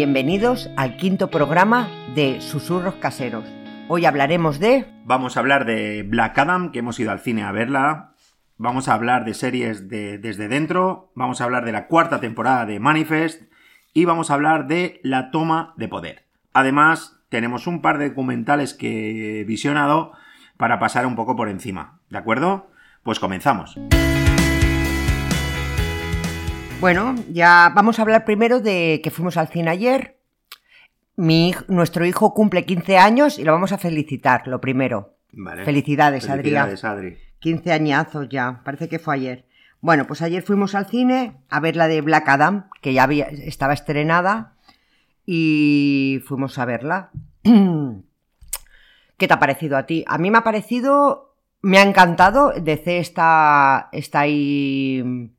Bienvenidos al quinto programa de Susurros Caseros. Hoy hablaremos de... Vamos a hablar de Black Adam, que hemos ido al cine a verla. Vamos a hablar de series de Desde Dentro. Vamos a hablar de la cuarta temporada de Manifest. Y vamos a hablar de la toma de poder. Además, tenemos un par de documentales que he visionado para pasar un poco por encima. ¿De acuerdo? Pues comenzamos. Bueno, ya vamos a hablar primero de que fuimos al cine ayer. Mi, nuestro hijo cumple 15 años y lo vamos a felicitar, lo primero. Vale. Felicidades, Adrián. Felicidades, Adri. 15 añazos ya, parece que fue ayer. Bueno, pues ayer fuimos al cine a ver la de Black Adam, que ya había, estaba estrenada, y fuimos a verla. ¿Qué te ha parecido a ti? A mí me ha parecido, me ha encantado, DC está, está ahí,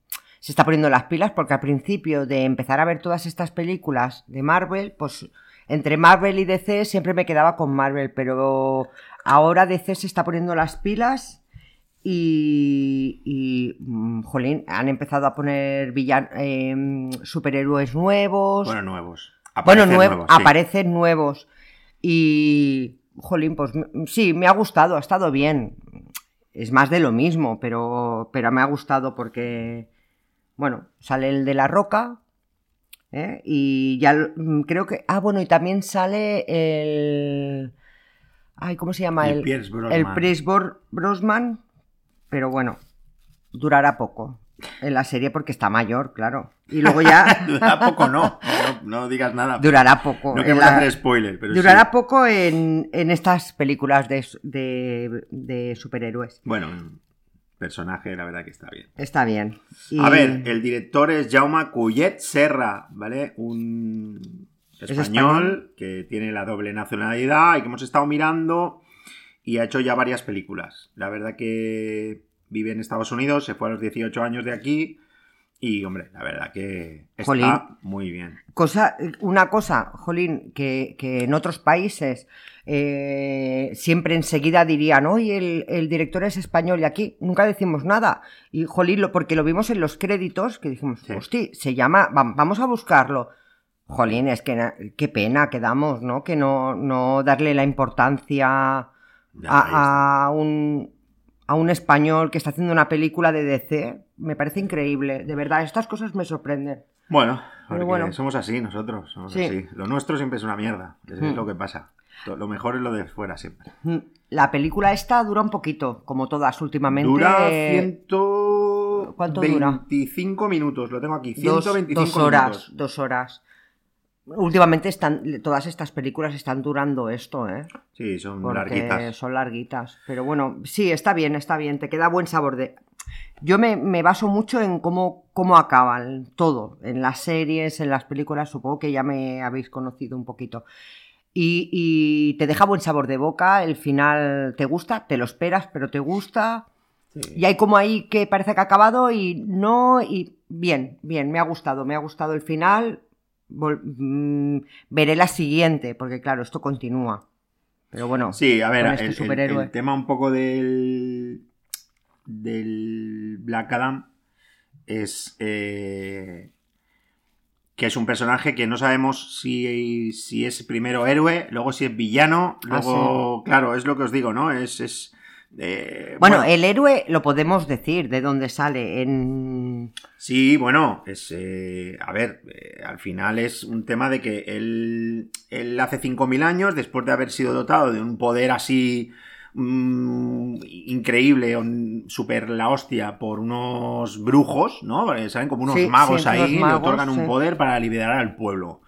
se está poniendo las pilas, porque al principio de empezar a ver todas estas películas de Marvel, pues entre Marvel y DC siempre me quedaba con Marvel, pero ahora DC se está poniendo las pilas y, y, mm, jolín, han empezado a poner villan- em, superhéroes nuevos. Bueno, nuevos. Bueno, Aparecen nuev- nuevos, sí. aparecen nuevos. Y, jolín, pues m- sí, me ha gustado, ha estado bien. Es más de lo mismo, pero, pero me ha gustado porque, bueno, sale el de la roca. ¿eh? Y ya mm, creo que. Ah, bueno, y también sale el. Ay, ¿cómo se llama? El Pierce. El Pierce Bor- Brosnan. Pero bueno, durará poco en la serie porque está mayor, claro. Y luego ya. Dura poco, no. no. no digas nada. Durará poco. No queremos la- hacer spoiler, pero Durará sí. poco en, en estas películas de, de- de superhéroes. Bueno, personaje, la verdad que está bien. Está bien. Y- A ver, el director es Jaume Collet Serra, ¿vale? Un español, español? que tiene la doble nacionalidad y que hemos estado mirando y ha hecho ya varias películas. La verdad que vive en Estados Unidos, se fue a los 18 años de aquí y, hombre, la verdad que está Jolín. muy bien. Cosa, una cosa, Jolín, que, que en otros países eh, siempre enseguida dirían, oye, el, el director es español y aquí nunca decimos nada. Y Jolín, lo, porque lo vimos en los créditos, que dijimos, Sí. hostia, se llama, va- vamos a buscarlo. Jolín, es que qué pena que damos, ¿no? Que no, no darle la importancia Ya, ahí a, a un, a un español que está haciendo una película de DC. Me parece increíble, de verdad, estas cosas me sorprenden. Bueno, porque bueno. somos así nosotros, somos Sí. así. Lo nuestro siempre es una mierda, eso es Hmm. lo que pasa. Lo mejor es lo de fuera siempre. Mm, La película esta dura un poquito, como todas últimamente. Dura 125 ¿cuánto dura? minutos, lo tengo aquí, dos, 125 dos horas, minutos. dos horas. Últimamente están, todas estas películas están durando esto, ¿eh? Sí, son larguitas. son larguitas. Pero bueno, sí, está bien, está bien. Te queda buen sabor de. Yo me, me baso mucho en cómo, cómo acaban todo. En las series, en las películas, supongo que ya me habéis conocido un poquito. Y, y te deja buen sabor de boca. El final te gusta, te lo esperas, pero te gusta. Sí. Y hay como ahí que parece que ha acabado y no, y bien, bien, me ha gustado, me ha gustado el final. Vol- mm, veré la siguiente, porque claro, esto continúa. Pero bueno, Sí, a ver, el, este el- superhéroe. el tema un poco del, del Black Adam es eh, que es un personaje que no sabemos si, si es primero héroe, luego si es villano, Ah, luego, claro, es lo que os digo, ¿no? Es... es eh, bueno, el héroe lo podemos decir, de dónde sale. En... Sí, bueno, es. eh, a ver, eh, al final es un tema de que él, él hace 5.000 años, después de haber sido dotado de un poder así mm, increíble, un- super la hostia, por unos brujos, ¿no? Porque Salen como unos Sí, magos sí, ahí, unos le magos, otorgan un poder para liberar al pueblo.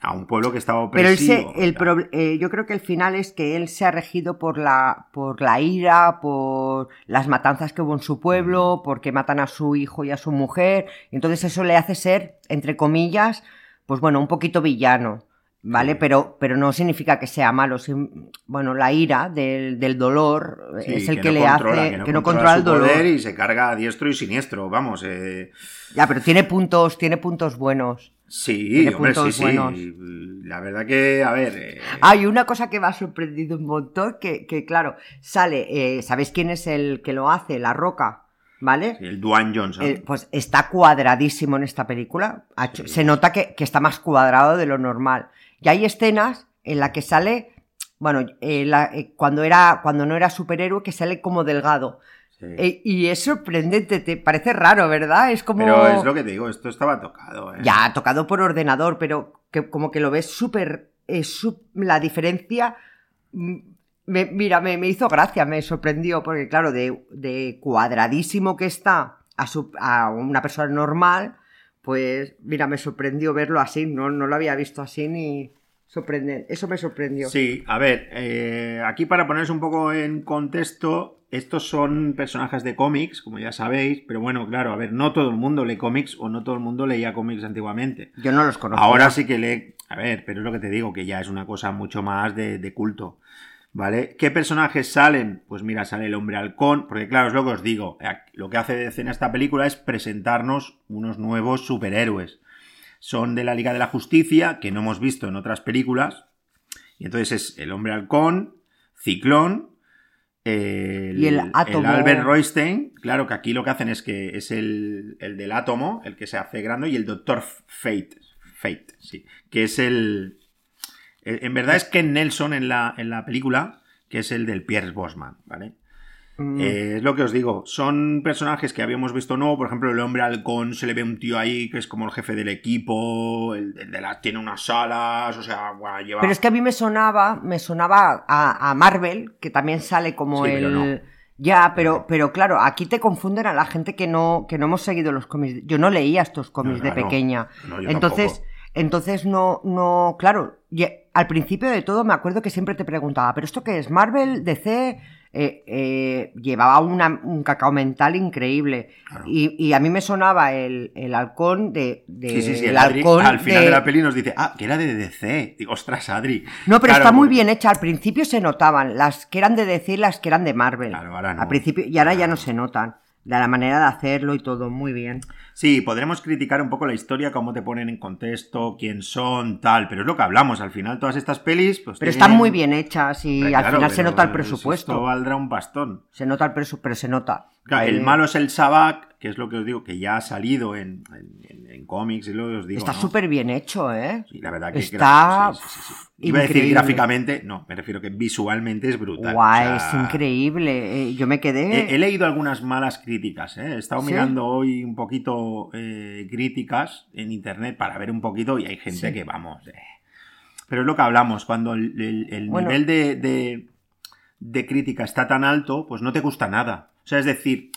A un pueblo que estaba Pero él se- opresivo. el eh, yo creo que el final es que él se ha regido por la, por la ira, por las matanzas que hubo en su pueblo, porque matan a su hijo y a su mujer. entonces eso le hace ser, entre comillas, pues bueno, un poquito villano. ¿Vale? Sí. Pero, pero no significa que sea malo. Bueno, la ira del, del dolor Sí, es el que, no le controla, hace. Que no, controla, controla el dolor. poder y se carga a diestro y siniestro, vamos. eh, Ya, pero tiene puntos, tiene puntos buenos. Sí, hombre, sí, sí. buenos. La verdad que, a ver. eh, Hay una cosa que me ha sorprendido un montón, que, que, claro, sale, eh, ¿sabéis quién es el que lo hace? La Roca. ¿vale? Sí, el Dwayne Johnson. Eh, pues está cuadradísimo en esta película. Sí. Se nota que, que está más cuadrado de lo normal. Y hay escenas en las que sale, bueno, eh, la- eh, cuando, era, cuando no era superhéroe, que sale como delgado. Sí. Eh, y es sorprendente, te parece raro, ¿verdad? Es como... Pero es lo que te digo, esto estaba tocado. ¿eh? Ya, tocado por ordenador, pero que como que lo ves súper... la diferencia... mm, me- mira, me, me hizo gracia, me sorprendió, porque claro, de, de cuadradísimo que está a, su- a una persona normal, pues mira, me sorprendió verlo así, no, no lo había visto así ni sorprender. Eso me sorprendió. Sí, a ver, eh, aquí para poneros un poco en contexto, estos son personajes de cómics, como ya sabéis, pero bueno, claro, a ver, no todo el mundo lee cómics o no todo el mundo leía cómics antiguamente. Yo no los conozco. Ahora sí que lee, a ver, pero es lo que te digo, que ya es una cosa mucho más de, de culto. ¿Vale? ¿Qué personajes salen? Pues mira, sale el hombre halcón, porque claro, es lo que os digo, eh, lo que hace de escena esta película es presentarnos unos nuevos superhéroes. Son de la Liga de la Justicia, que no hemos visto en otras películas. Y entonces es el hombre halcón, Ciclón, el, Y el átomo. Albert Roystein, claro que aquí lo que hacen es que es el, el del átomo, el que se hace grande, y el Doctor Fate, Fate, sí, que es el... eh, En verdad es Ken Nelson en la, en la película, que es el del Pierce Bosman, ¿vale? Mm, Eh, es lo que os digo, son personajes que habíamos visto nuevo, por ejemplo, el hombre halcón se le ve un tío ahí que es como el jefe del equipo, el, el de la, tiene unas alas, o sea, guau, lleva... Pero es que a mí me sonaba, me sonaba a, a Marvel, que también sale como Sí, el. pero no. Ya, pero, pero claro, aquí te confunden a la gente que no, que no hemos seguido los cómics. Yo no leía estos cómics No, de claro. pequeña. No, yo entonces, tampoco. Entonces no, no, claro. y al principio de todo me acuerdo que siempre te preguntaba, ¿pero esto qué es? ¿Marvel? ¿DC? Eh, eh, llevaba una- un cacao mental increíble. Claro. Y, y a mí me sonaba el, el halcón de. de- Sí, sí, sí, el el Adri halcón al final de... de- la peli nos dice, ah, que era de DC. Digo, ostras, Adri. No, pero Claro, está muy bien hecha. Al principio se notaban las que eran de decir, las que eran de Marvel. Claro, ahora no. Al principio, y ahora ya no. se notan. De la manera de hacerlo y todo, muy bien. Sí, podremos criticar un poco la historia, cómo te ponen en contexto, quién son, tal, pero es lo que hablamos. Al final, todas estas pelis, pues. Pero tienen- están muy bien hechas y al claro, final se nota el Esto presupuesto. valdrá un pastón. Se nota el presupuesto, pero se nota. Claro, el malo es el Sabak, que es lo que os digo, que ya ha salido en, en- cómics y lo que os digo. Está ¿no? súper bien hecho, ¿eh? Sí, la verdad que Está sí. Iba a decir gráficamente, no, me refiero que visualmente es brutal. O sea, es increíble. Eh, yo me quedé. He, he leído algunas malas críticas, ¿eh? he estado mirando hoy un poquito eh, críticas en internet para ver un poquito y hay gente que vamos. eh. Pero es lo que hablamos, cuando el, el- el Bueno. nivel de, de- de crítica está tan alto, pues no te gusta nada. O sea, es decir,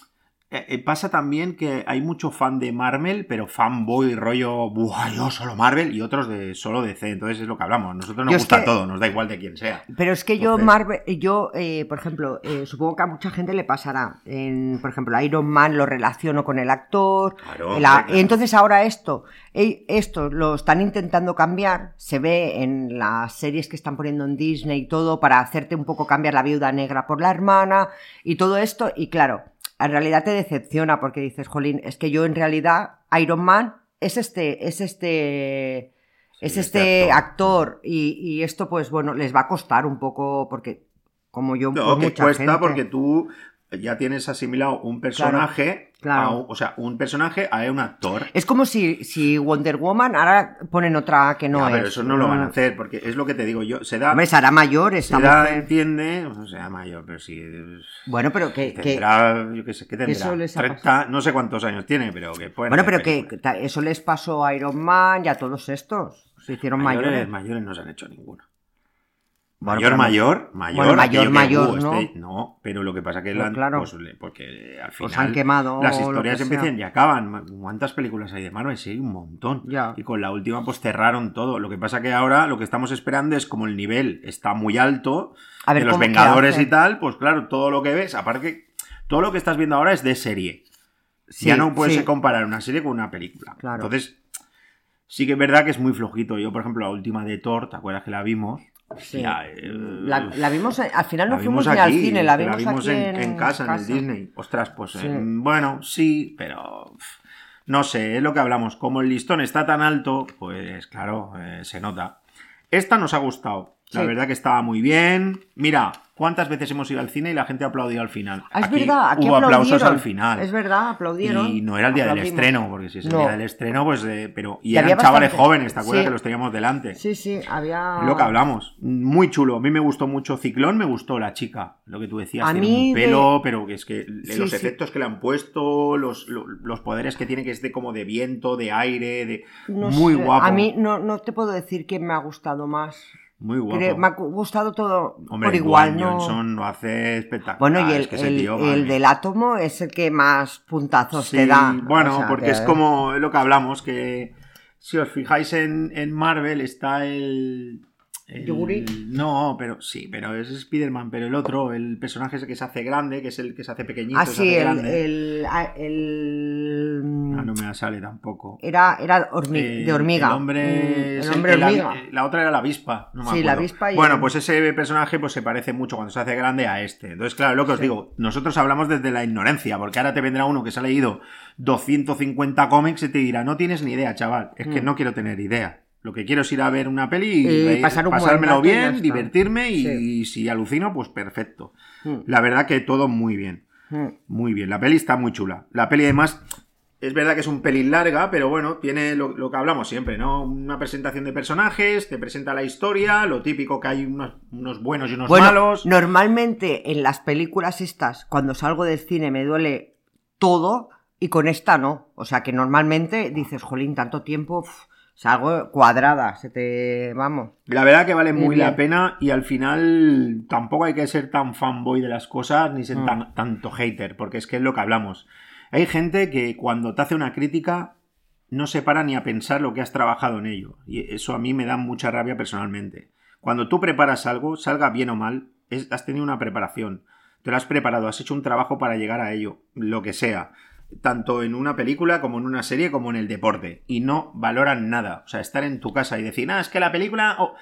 eh, eh, pasa también que hay mucho fan de Marvel, pero fanboy rollo, buah, yo solo Marvel y otros de solo DC. Entonces es lo que hablamos. Nosotros nos Yo es gusta que- todo, nos da igual de quién sea. Pero es que yo, Marvel, yo, eh, por ejemplo, eh, supongo que a mucha gente le pasará. En, por ejemplo, Iron Man lo relaciono con el actor. Claro, claro. Entonces ahora esto, eh, esto lo están intentando cambiar. Se ve en las series que están poniendo en Disney y todo para hacerte un poco cambiar la viuda negra por la hermana y todo esto. Y claro, en realidad te decepciona porque dices, jolín, es que yo en realidad Iron Man es este, es este es este este actor, y, y esto pues bueno, les va a costar un poco porque como yo... No, pues, que mucha cuesta gente- porque tú ya tienes asimilado un personaje, claro. a un- o sea, un personaje a un actor. Es como si, si Wonder Woman ahora ponen otra que no Ya, es. pero eso no lo van a hacer, porque es lo que te digo yo. Se da, Hombre, se hará mayor se esta da, mujer. entiende, o sea, mayor, pero sí. Bueno, pero que... que- Tendrá, yo qué sé, ¿qué tendrá? eso les ha 30, no sé cuántos años tiene, pero que pueden bueno, pero que ta- eso les pasó a Iron Man y a todos estos. Se hicieron mayores, mayores. mayores no se han hecho ninguno. Bueno, mayor, mayor, mayor, Bueno, mayor, que, mayor, uh, ¿no? este- no, pero lo que pasa que Pues la- claro. pues porque al Pues final han quemado las historias empiezan y acaban. ¿Cuántas películas hay de Marvel? Sí, un montón. Ya. Y con la última pues cerraron todo. Lo que pasa que ahora lo que estamos esperando es como el nivel está muy alto A ver de los Vengadores y tal, pues claro, todo lo que ves, aparte que todo lo que estás viendo ahora es de serie. Sí, ya no puedes sí. comparar una serie con una película. Claro. Entonces, sí que es verdad que es muy flojito. Yo, por ejemplo, la última de Thor, ¿te acuerdas que la vimos? Sí. Eh, La, la vimos, al final no la fuimos vimos ni al cine, la vimos, aquí en, en casa, en el Disney. Ostras, pues Sí. eh, bueno, sí, pero pff, no sé, es lo que hablamos. Como el listón está tan alto, pues claro, eh, se nota. Esta nos ha gustado. La Sí. verdad que estaba muy bien. Mira, ¿Cuántas veces hemos ido al cine y la gente ha aplaudido al final? Ah, es Aquí verdad, aquí hubo aplausos al final. Es verdad, aplaudieron. Y no era el día del estreno, porque si es el No. día del estreno, pues. eh, pero, y, eran chavales bastante- jóvenes, ¿te acuerdas Sí. que los teníamos delante? Sí, sí, había. Lo que hablamos. Muy chulo. A mí me gustó mucho Ciclón, me gustó la chica. Lo que tú decías. A tiene mí un de- pelo, pero que es que Sí, los sí. efectos que le han puesto, los, lo- los poderes que tiene, que es de como de viento, de aire, de. No muy sé, guapo. A mí no, no te puedo decir quién me ha gustado más. Muy guapo. Creo- me ha gustado todo Hombre, por igual, Dwayne ¿no? Johnson lo hace espectacular. Bueno, y el, es que el- tío, el del átomo es el que más puntazos Sí, te da. Bueno, O sea, porque es como lo que hablamos, que si os fijáis en, en Marvel está el... el- ¿Yoguri? No, pero sí, pero es Spider-Man, pero el otro, el personaje ese que se hace grande, que es el que se hace pequeñito, Ah, se sí, hace el. grande. el, ah, el- Ah, no me sale tampoco. Era, era hormi- Eh, de hormiga. El hombre, Mm, el hombre la- hormiga. eh, La, otra era la avispa. no me Sí, la avispa y Bueno, pues ese personaje pues se parece mucho cuando se hace grande a este. Entonces, claro, lo que os digo, nosotros hablamos desde la ignorancia, porque ahora te vendrá uno que se ha leído 250 cómics y te dirá, no tienes ni idea, chaval. Es que Mm. no quiero tener idea. Lo que quiero es ir a ver una peli y, Y reír- pasar un buen pasármelo y bien, divertirme y, Sí. si alucino, pues perfecto. Mm, La verdad que todo muy bien. mm. Muy bien, la peli está muy chula. La peli además es verdad que es un pelín larga, pero bueno, tiene lo, lo que hablamos siempre, ¿no? Una presentación de personajes, te presenta la historia, lo típico que hay unos, unos buenos y unos Bueno, malos. normalmente en las películas estas, cuando salgo del cine me duele todo y con esta no. O sea que normalmente dices, jolín, tanto tiempo, uf, salgo cuadrada, se te... vamos. La verdad que vale Muy muy bien. la pena y al final tampoco hay que ser tan fanboy de las cosas ni ser Mm. tan, tanto hater, porque es que es lo que hablamos. Hay gente que cuando te hace una crítica no se para ni a pensar lo que has trabajado en ello. Y eso a mí me da mucha rabia personalmente. Cuando tú preparas algo, salga bien o mal, es- has tenido una preparación. Te lo has preparado, has hecho un trabajo para llegar a ello, lo que sea. Tanto en una película como en una serie como en el deporte. Y no valoran nada. O sea, estar en tu casa y decir, ah, es que la película... O,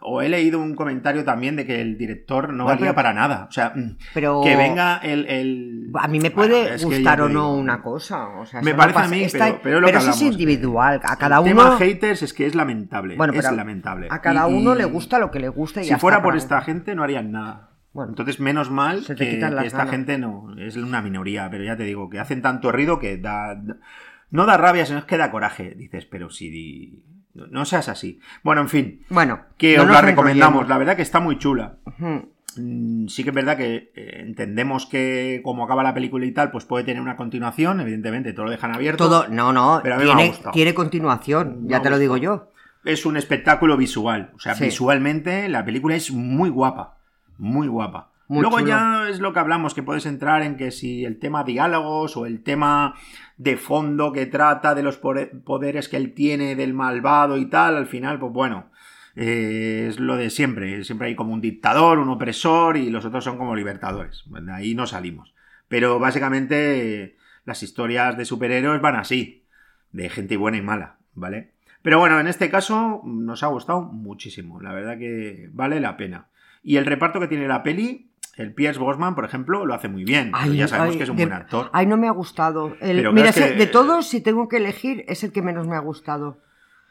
o he leído un comentario también de que el director no valía pero- para nada. O sea, mm, Pero que venga el... el- a mí me puede gustar o no una cosa. O sea, Me no parece a mí, pero- pero lo que eso es hablamos. individual. A cada el uno... tema haters es que es lamentable. Bueno, es pero lamentable. A cada uno y le gusta lo que le gusta y Si ya fuera por esta gente no harían nada. Bueno. Entonces, menos mal que, que esta ganas. gente no es una minoría, pero ya te digo que hacen tanto ruido que da no da rabia, sino es que da coraje. Dices, pero si di- no, seas así. Bueno, en fin, Bueno, que no os la recomendamos. enrollemos. La verdad que está muy chula. Mm, Sí que es verdad que eh, entendemos que como acaba la película y tal, pues puede tener una continuación, evidentemente, todo lo dejan abierto. Todo, no, no, Pero tiene, continuación, Me ya te lo digo yo. es un espectáculo visual. O sea, Sí. visualmente la película es muy guapa. Muy guapa. Muy Luego chulo. ya es lo que hablamos, que puedes entrar en que si el tema diálogos o el tema de fondo que trata de los poderes que él tiene del malvado y tal, al final, pues bueno, eh, es lo de siempre. Siempre hay como un dictador, un opresor y los otros son como libertadores. De ahí no salimos. Pero básicamente las historias de superhéroes van así, de gente buena y mala, ¿vale? Pero bueno, en este caso nos ha gustado muchísimo. La verdad que vale la pena. Y el reparto que tiene la peli, el Pierce Brosnan, por ejemplo, lo hace muy bien. pero ya sabemos ay, que es un de- buen actor. Ay, no me ha gustado. El- mira, que- de todos, si tengo que elegir, es el que menos me ha gustado.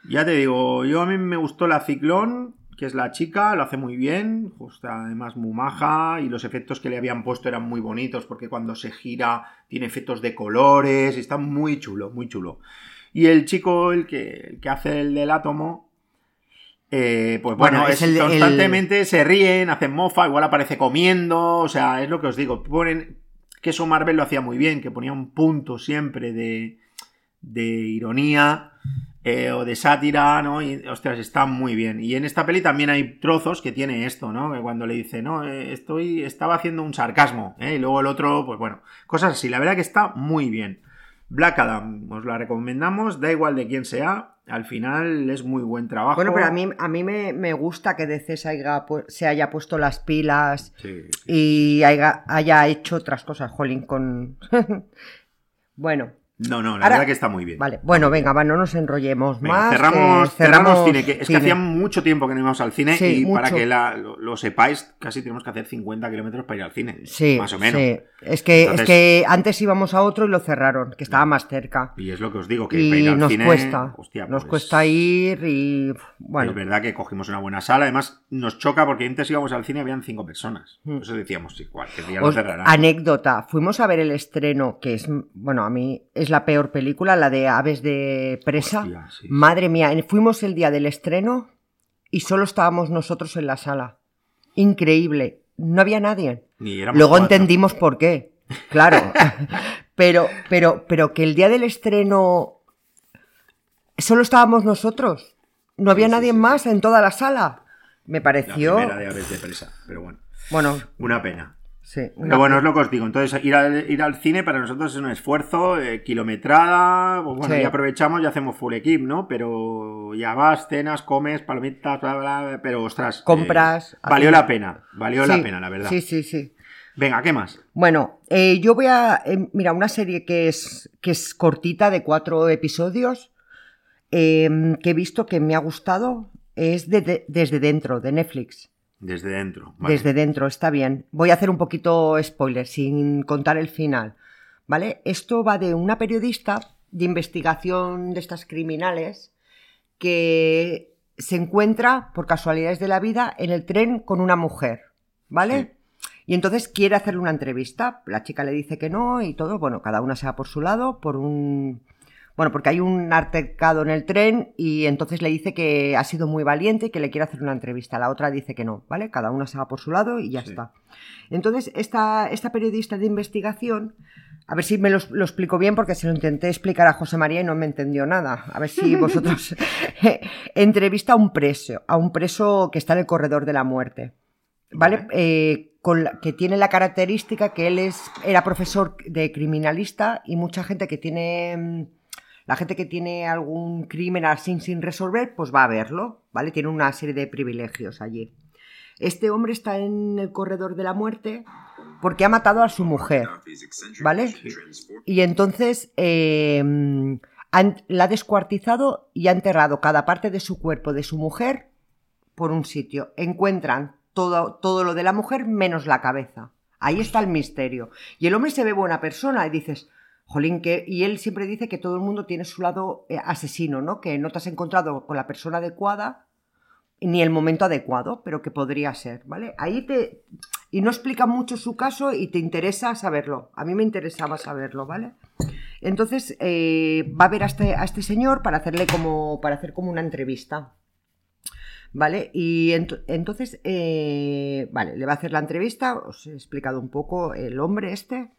Ya te digo, yo a mí me gustó la Ciclón, que es la chica, lo hace muy bien, justo además muy maja, y los efectos que le habían puesto eran muy bonitos, porque cuando se gira tiene efectos de colores, y está muy chulo, muy chulo. Y el chico, el que, el que hace el del átomo, eh, pues bueno, Bueno, es el- constantemente se ríen, hacen mofa, igual aparece comiendo, o sea, es lo que os digo, ponen que eso Marvel lo hacía muy bien, que ponía un punto siempre de, de ironía eh, o de sátira, ¿no? Y, ostras, está muy bien. Y en esta peli también hay trozos que tiene esto, ¿no? Que cuando le dice, no, eh, estoy, estaba haciendo un sarcasmo, ¿eh? Y luego el otro, pues bueno, cosas así. La verdad que está muy bien. Black Adam, os la recomendamos, da igual de quién sea, al final es muy buen trabajo. Bueno, pero a mí, a mí me, me gusta que DC se haya, se haya puesto las pilas Sí, sí. y haya, haya hecho otras cosas, jolín, con... bueno, No, no, la Ahora- verdad que está muy bien. Vale, bueno, venga, va, no nos enrollemos Venga, más. cerramos, que cerramos cine, que es que hacía mucho tiempo que no íbamos al cine Sí, y para que la- lo, lo sepáis, casi tenemos que hacer 50 kilómetros para ir al cine. Sí, más o menos. sí. Es que, Entonces- es que antes íbamos a otro y lo cerraron, que estaba más cerca. Y es lo que os digo, que para ir al nos cine, cuesta. hostia, nos pues, cuesta ir y. Bueno, Es verdad que cogimos una buena sala, además nos choca porque antes íbamos al cine y habían cinco personas. Mm. Por eso decíamos, igual, que día lo cerrarán. anécdota. Fuimos a ver el estreno, que es, bueno, a mí es la peor película, la de Aves de Presa. Hostia, sí. Madre mía, fuimos el día del estreno y solo estábamos nosotros en la sala. Increíble. No había nadie. Luego cuatro. entendimos por qué. Claro. pero, pero, pero que el día del estreno solo estábamos nosotros. No había Sí, nadie sí. más en toda la sala. Me La pareció. primera de aves de presa, pero bueno, Bueno, una pena. Sí. Pero bueno, es lo que os digo. Entonces, ir al, ir al cine para nosotros es un esfuerzo, eh, kilometrada. pues bueno, Sí. ya aprovechamos y hacemos full equip, ¿no? Pero ya vas, cenas, comes, palomitas, bla, bla, bla, pero ostras. eh, Compras, valió haces- la pena, valió la pena, la verdad. Sí, sí, sí. Venga, ¿qué más? Bueno, eh, yo voy a. eh, mira, una serie que es, que es cortita, de cuatro episodios, eh, que he visto que me ha gustado, es de- de- Desde Dentro, de Netflix. Desde dentro. vale. Desde Dentro, está bien. Voy a hacer un poquito spoiler, sin contar el final. ¿Vale? Esto va de una periodista de investigación de estas criminales que se encuentra, por casualidades de la vida, en el tren con una mujer. ¿Vale? Y entonces quiere hacerle una entrevista. La chica le dice que no y todo. Bueno, cada una se va por su lado, por un. Bueno, porque hay un altercado en el tren y entonces le dice que ha sido muy valiente y que le quiere hacer una entrevista. La otra dice que no, ¿vale? Cada una se va por su lado y ya Sí. está. Entonces, esta, esta periodista de investigación, a ver si me lo, lo explico bien porque se lo intenté explicar a José María y no me entendió nada. A ver si vosotros entrevista a un preso, a un preso que está en el corredor de la muerte. ¿Vale? Eh, con la- que tiene la característica que él es, era profesor de criminalista y mucha gente que tiene. La gente que tiene algún crimen así sin resolver, pues va a verlo, ¿vale? Tiene una serie de privilegios allí. Este hombre está en el corredor de la muerte porque ha matado a su mujer, ¿vale? Y entonces han- la ha descuartizado y ha enterrado cada parte de su cuerpo de su mujer por un sitio. Encuentran todo, todo lo de la mujer menos la cabeza. Ahí está el misterio. Y el hombre se ve buena persona y dices, jolín, que... Y él siempre dice que todo el mundo tiene su lado eh, asesino, ¿no? Que no te has encontrado con la persona adecuada ni el momento adecuado, pero que podría ser, ¿vale? Ahí te... Y no explica mucho su caso y te interesa saberlo. A mí me interesaba saberlo, ¿vale? Entonces eh, va a ver a este, a este señor para hacerle como, para hacer como una entrevista. ¿Vale? Y ent- entonces, eh, vale, le va a hacer la entrevista, os he explicado un poco el hombre este.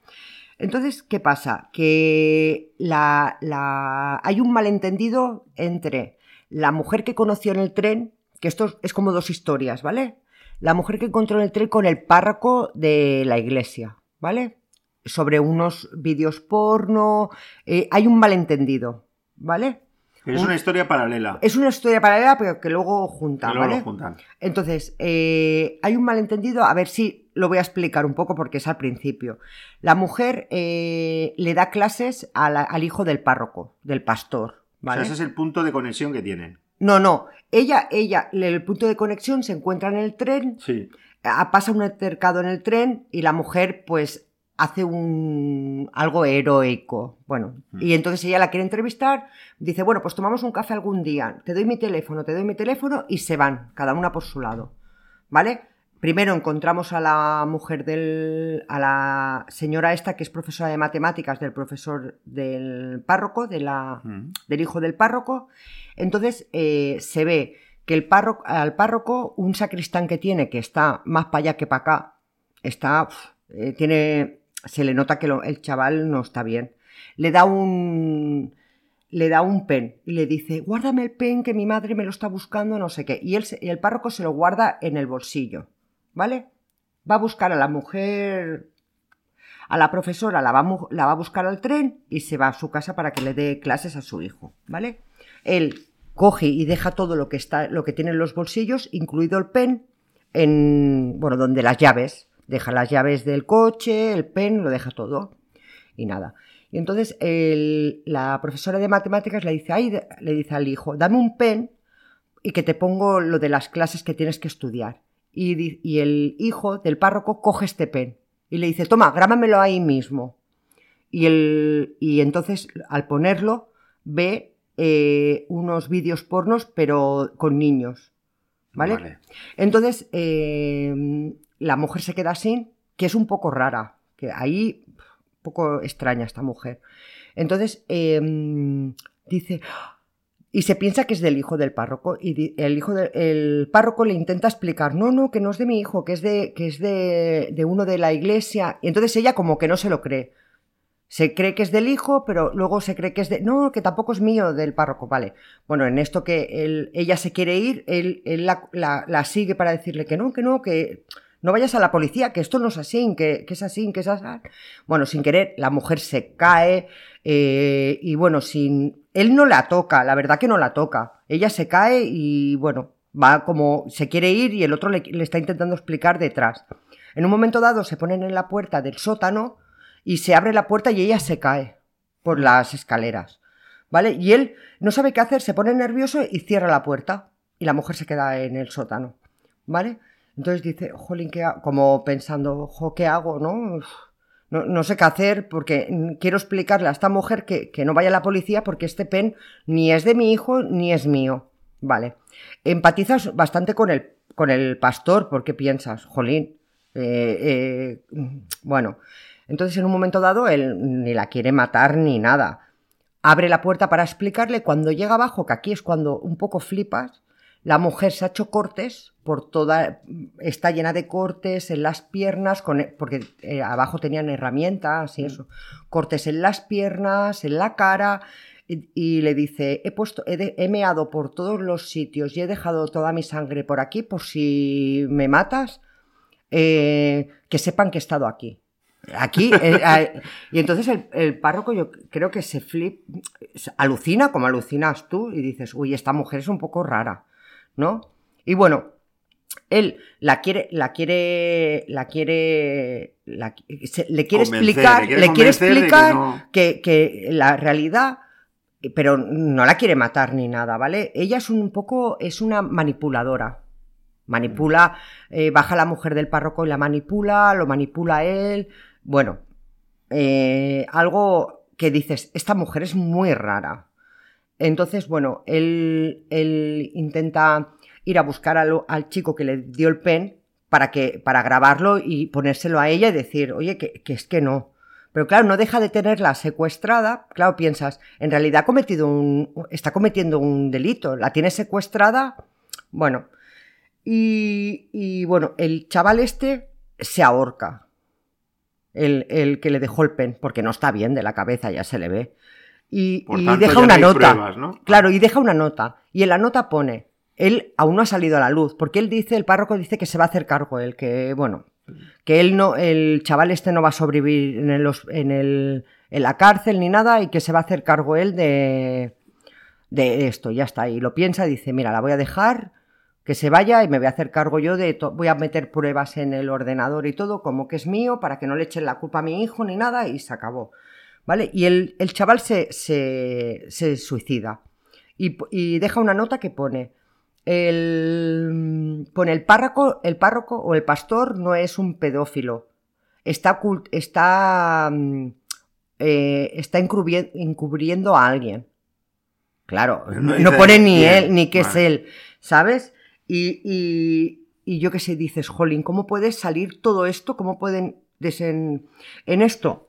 Entonces, ¿qué pasa? Que la, la- hay un malentendido entre la mujer que conoció en el tren, que esto es como dos historias, ¿vale? La mujer que encontró en el tren con el párroco de la iglesia, ¿vale? Sobre unos vídeos porno. eh, hay un malentendido, ¿vale? Es Un- una historia paralela. Es una historia paralela, pero que luego junta, que luego ¿vale? lo juntan. Entonces, eh, hay un malentendido, a ver si lo voy a explicar un poco porque es al principio. La mujer eh, le da clases a la- al hijo del párroco, del pastor, O ¿vale? sea, ese es el punto de conexión que tienen. No, no, ella, ella, el punto de conexión se encuentra en el tren, Sí. pasa un altercado en el tren y la mujer pues hace un algo heroico. Bueno, Mm. y entonces ella la quiere entrevistar, dice, bueno, pues tomamos un café algún día, te doy mi teléfono, te doy mi teléfono y se van, cada una por su lado. ¿Vale? Primero encontramos a la mujer del. a la señora esta que es profesora de matemáticas del profesor del párroco, de la, Mm. del hijo del párroco. Entonces eh, se ve que el párroco, al párroco, un sacristán que tiene, que está más para allá que para acá, está. eh, tiene. Se le nota que lo- el chaval no está bien. Le da un. Le da un pen y le dice, guárdame el pen que mi madre me lo está buscando, no sé qué. Y, él se- y el párroco se lo guarda en el bolsillo, ¿vale? Va a buscar a la mujer a la profesora la va, la va a buscar al tren y se va a su casa para que le dé clases a su hijo, ¿vale? Él coge y deja todo lo que está, lo que tiene en los bolsillos, incluido el pen, en bueno, donde las llaves, deja las llaves del coche, el pen, lo deja todo y nada. Y entonces la profesora de matemáticas le dice, Ay, le dice al hijo, dame un pen y que te pongo lo de las clases que tienes que estudiar. Y, y el hijo del párroco coge este pen y le dice, toma, grábamelo ahí mismo. Y, el, y entonces al ponerlo ve eh, unos vídeos pornos, pero con niños. ¿Vale? Entonces, eh, la mujer se queda así, que es un poco rara, que ahí, un poco extraña esta mujer. Entonces, em, dice, y se piensa que es del hijo del párroco y el hijo del párroco le intenta explicar no no que no es de mi hijo que es de que es de, de, uno de la iglesia y entonces ella como que no se lo cree se cree que es del hijo, pero luego se cree que es de... No, que tampoco es mío del párroco, vale. Bueno, en esto que ella se quiere ir, él, la, sigue para decirle que no, que no, que no vayas a la policía, que esto no es así, que, es así, que es así. Bueno, sin querer, la mujer se cae eh, y bueno, sin... Él no la toca, la verdad que no la toca. Ella se cae y bueno, va como... se quiere ir y el otro le, está intentando explicar detrás. En un momento dado se ponen en la puerta del sótano y se abre la puerta y ella se cae por las escaleras. ¿Vale? Y él no sabe qué hacer, se pone nervioso y cierra la puerta. Y la mujer se queda en el sótano. ¿Vale? Entonces dice, jolín, ¿qué como pensando, jo, ¿qué hago? ¿no? ¿No? sé qué hacer porque quiero explicarle a esta mujer que, no vaya a la policía porque este pen ni es de mi hijo ni es mío. Vale. Empatizas bastante con el, con el pastor porque piensas, jolín, eh, eh, bueno, entonces, en un momento dado, él ni la quiere matar ni nada. Abre la puerta para explicarle. Cuando llega abajo, que aquí es cuando un poco flipas, la mujer se ha hecho cortes por toda. Está llena de cortes en las piernas, porque eh, abajo tenían herramientas y eso. Cortes en las piernas, en la cara. Y, le dice: He puesto, he, meado por todos los sitios y he dejado toda mi sangre por aquí por si me matas. Eh, que sepan que he estado aquí. Aquí, eh, y entonces el, párroco yo creo que se flip, alucina como alucinas tú y dices, uy, esta mujer es un poco rara, ¿no? Y bueno, él la quiere, la quiere, la quiere, le quiere explicar, le quiere, explicar que, la realidad, pero no la quiere matar ni nada, ¿vale? Ella es un poco, es una manipuladora. Manipula, eh, baja la mujer del párroco y la manipula, lo manipula él, bueno, eh, algo que dices, esta mujer es muy rara. Entonces, bueno, él, intenta ir a buscar al, chico que le dio el pen para, que, para grabarlo y ponérselo a ella y decir, oye, que, es que no. Pero claro, no deja de tenerla secuestrada. Claro, piensas, en realidad ha cometido un, está cometiendo un delito. La tiene secuestrada. Bueno, y, y bueno, el chaval este se ahorca el, que le dejó el pen, porque no está bien de la cabeza, ya se le ve. Y, deja una nota. Claro, y deja una nota. Y en la nota pone, él aún no ha salido a la luz, porque él dice, el párroco dice que se va a hacer cargo él, que bueno, que él no, el chaval este no va a sobrevivir en, el, en, el, en la cárcel ni nada y que se va a hacer cargo él de, de esto, ya está. Y lo piensa dice, mira, la voy a dejar que se vaya y me voy a hacer cargo yo de voy a meter pruebas en el ordenador y todo como que es mío para que no le echen la culpa a mi hijo ni nada y se acabó. ¿Vale? Y el, chaval se, se, suicida y, deja una nota que pone el, pone el párroco, el párroco o el pastor no es un pedófilo. Está, está, mm, eh, está encubriendo, a alguien. Claro, no, pone ni él, ni que es él, ¿sabes? Y, y, yo qué sé, dices, jolín, ¿cómo puede salir todo esto? ¿Cómo pueden desen... en esto?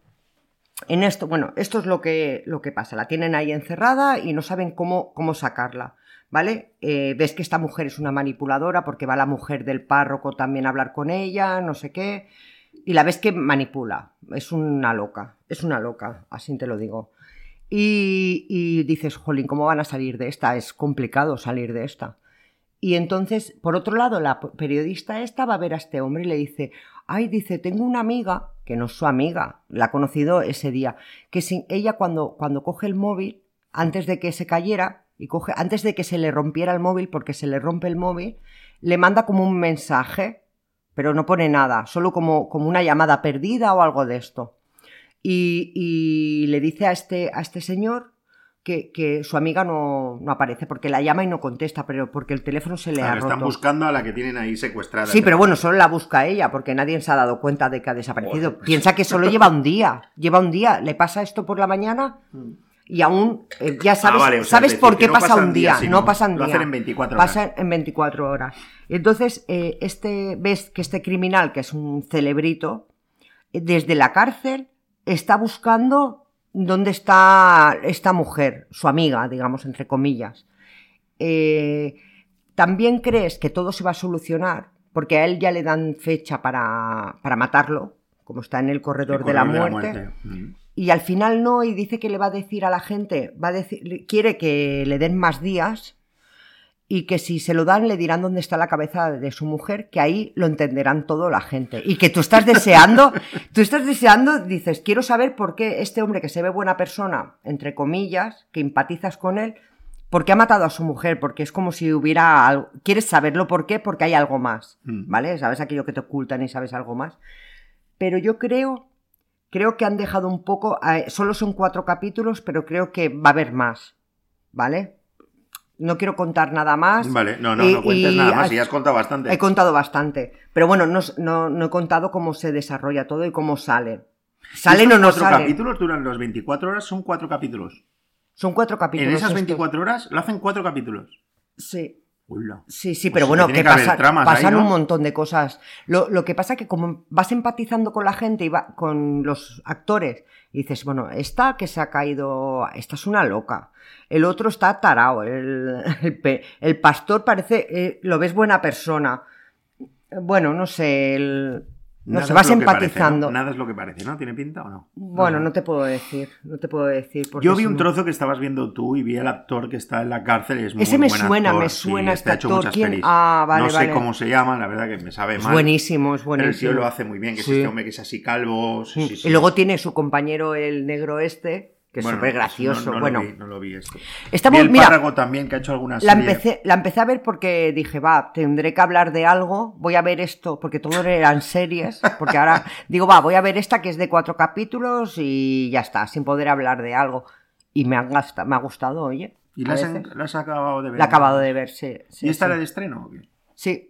En esto, bueno, esto es lo que, lo que pasa. La tienen ahí encerrada y no saben cómo, cómo sacarla. ¿Vale? Eh, ves que esta mujer es una manipuladora porque va la mujer del párroco también a hablar con ella, no sé qué. Y la ves que manipula. Es una loca. Es una loca, así te lo digo. Y, y dices, jolín, ¿cómo van a salir de esta? Es complicado salir de esta. Y entonces, por otro lado, la periodista esta va a ver a este hombre y le dice, ay, dice, tengo una amiga, que no es su amiga, la ha conocido ese día, que sin, ella cuando, cuando coge el móvil, antes de que se cayera, y coge, antes de que se le rompiera el móvil, porque se le rompe el móvil, le manda como un mensaje, pero no pone nada, solo como, como una llamada perdida o algo de esto. y, y le dice a este, a este señor que, que su amiga no, no aparece, porque la llama y no contesta, pero porque el teléfono se le Claro, ha roto. están buscando a la que tienen ahí secuestrada. Sí, pero bueno, solo la busca ella, porque nadie se ha dado cuenta de que ha desaparecido. Pues- Piensa que solo lleva un día. Lleva un día. Le pasa esto por la mañana y aún eh, ya sabes, Ah, vale, o sea, sabes es decir, por qué no pasa pasan un día. sino no pasa un lo día. hacen en 24 horas. Pasa en 24 horas. Entonces, eh, este, ves que este criminal, que es un celebrito, eh, desde la cárcel está buscando dónde está esta mujer, su amiga, digamos, entre comillas. Eh, ¿También crees que todo se va a solucionar? Porque a él ya le dan fecha para, para matarlo, como está en el corredor, El de, la muerte, Mm. Y al final no, y dice que le va a decir a la gente, va a decir, quiere que le den más días y que si se lo dan le dirán dónde está la cabeza de su mujer, que ahí lo entenderán todo la gente. Y que tú estás deseando, tú estás deseando, dices, quiero saber por qué este hombre que se ve buena persona, entre comillas, que empatizas con él, ¿por qué ha matado a su mujer? Porque es como si hubiera algo, quieres saberlo por qué, porque hay algo más, Mm. ¿vale? Sabes aquello que te ocultan y sabes algo más. Pero yo creo, creo que han dejado un poco, eh, solo son cuatro capítulos, pero creo que va a haber más, ¿vale? No quiero contar nada más. Vale, no, no, Y- no cuentes nada más, y ya has contado bastante. He contado bastante, pero bueno, no, no, no he contado cómo se desarrolla todo y cómo sale. ¿Salen o no cuatro salen? capítulos duran los 24 horas, son cuatro capítulos. Son cuatro capítulos. en esas estos. 24 horas lo hacen cuatro capítulos. Sí. Hola. Sí, sí, Pues pero bueno, que pasa- ahí, pasan ¿no? un montón de cosas. Lo, lo que pasa que como vas empatizando con la gente y va, con los actores, y dices, bueno, esta que se ha caído, esta es una loca. El otro está tarao, el, el pastor parece, eh, lo ves buena persona. Bueno, no sé, el, no sé, es vas que parece, empatizando. ¿no? Nada es lo que parece, ¿no? ¿Tiene pinta o no? Bueno, no te puedo decir, no te puedo decir. Yo vi es un trozo que estabas viendo tú y vi al actor que está en la cárcel y es muy Ese me buen suena, actor, me sí, suena este ha este hecho actor. muchas ¿Quién? pelis. Ah, vale, no sé vale. cómo se llama, la verdad que me sabe Es mal. buenísimo, es Pero el buenísimo. tío lo hace muy bien, que es Sí. este hombre que es así calvo. sí, sí, sí. Y luego tiene su compañero el negro este, que es Bueno, súper pues gracioso. No, no bueno, lo vi, no lo vi esto. está Vi el mira, también, que ha hecho algunas la empecé, la empecé a ver porque dije, va, tendré que hablar de algo, voy a ver esto, porque todo eran series, porque ahora digo, va, voy a ver esta que es de cuatro capítulos y ya está, sin poder hablar de algo. Y me, han me ha gustado, oye. ¿Y la has, veces. la has acabado de ver? La he acabado de ver, sí. sí, ¿Y esta sí. era de estreno? o qué? Sí.